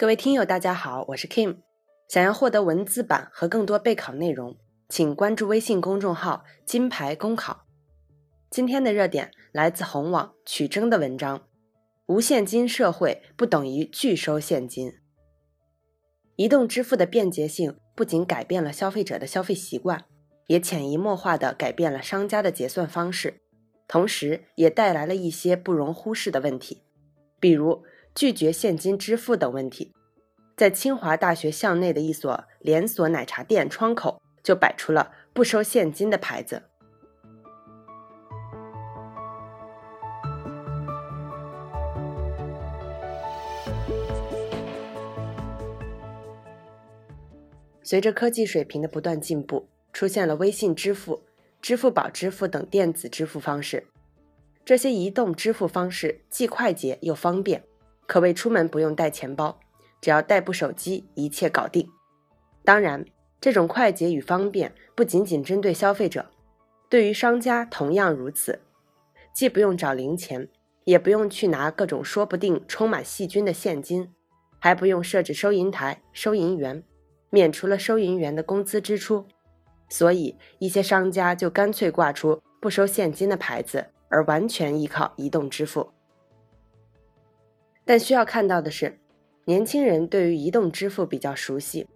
各位听友，大家好，我是 Kim。想要获得文字版和更多备考内容，请关注微信公众号“金牌公考”。今天的热点来自红网曲征的文章：“无现金社会不等于拒收现金。”移动支付的便捷性不仅改变了消费者的消费习惯，也潜移默化地改变了商家的结算方式，同时也带来了一些不容忽视的问题，比如。拒绝现金支付等问题，在清华大学校内的一所连锁奶茶店窗口就摆出了不收现金的牌子。随着科技水平的不断进步，出现了微信支付、支付宝支付等电子支付方式。这些移动支付方式既快捷又方便。可谓出门不用带钱包，只要带部手机，一切搞定。当然，这种快捷与方便不仅仅针对消费者，对于商家同样如此。既不用找零钱，也不用去拿各种说不定充满细菌的现金，还不用设置收银台、收银员，免除了收银员的工资支出。所以，一些商家就干脆挂出不收现金的牌子，而完全依靠移动支付。但需要看到的是，年轻人对于移动支付比较熟悉，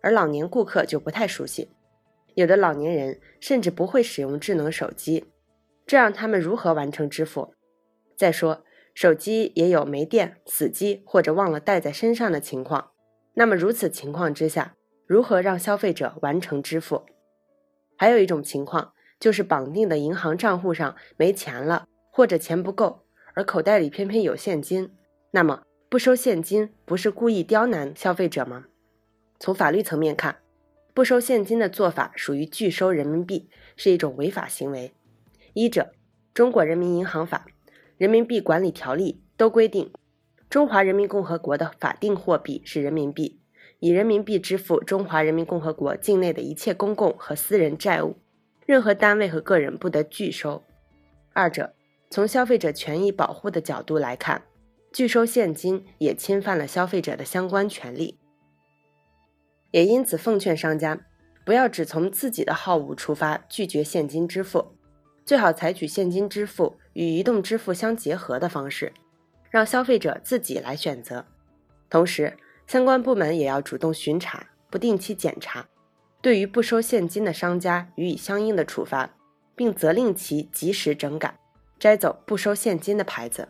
而老年顾客就不太熟悉。有的老年人甚至不会使用智能手机，这让他们如何完成支付？再说，手机也有没电、死机或者忘了带在身上的情况。那么如此情况之下，如何让消费者完成支付？还有一种情况就是绑定的银行账户上没钱了，或者钱不够，而口袋里偏偏有现金。那么不收现金不是故意刁难消费者吗？从法律层面看，不收现金的做法属于拒收人民币，是一种违法行为。一者，《中国人民银行法》《人民币管理条例》都规定，中华人民共和国的法定货币是人民币，以人民币支付中华人民共和国境内的一切公共和私人债务，任何单位和个人不得拒收。二者，从消费者权益保护的角度来看。拒收现金也侵犯了消费者的相关权利，也因此奉劝商家不要只从自己的好恶出发拒绝现金支付，最好采取现金支付与移动支付相结合的方式，让消费者自己来选择。同时，相关部门也要主动巡查、不定期检查，对于不收现金的商家予以相应的处罚，并责令其及时整改，摘走不收现金的牌子。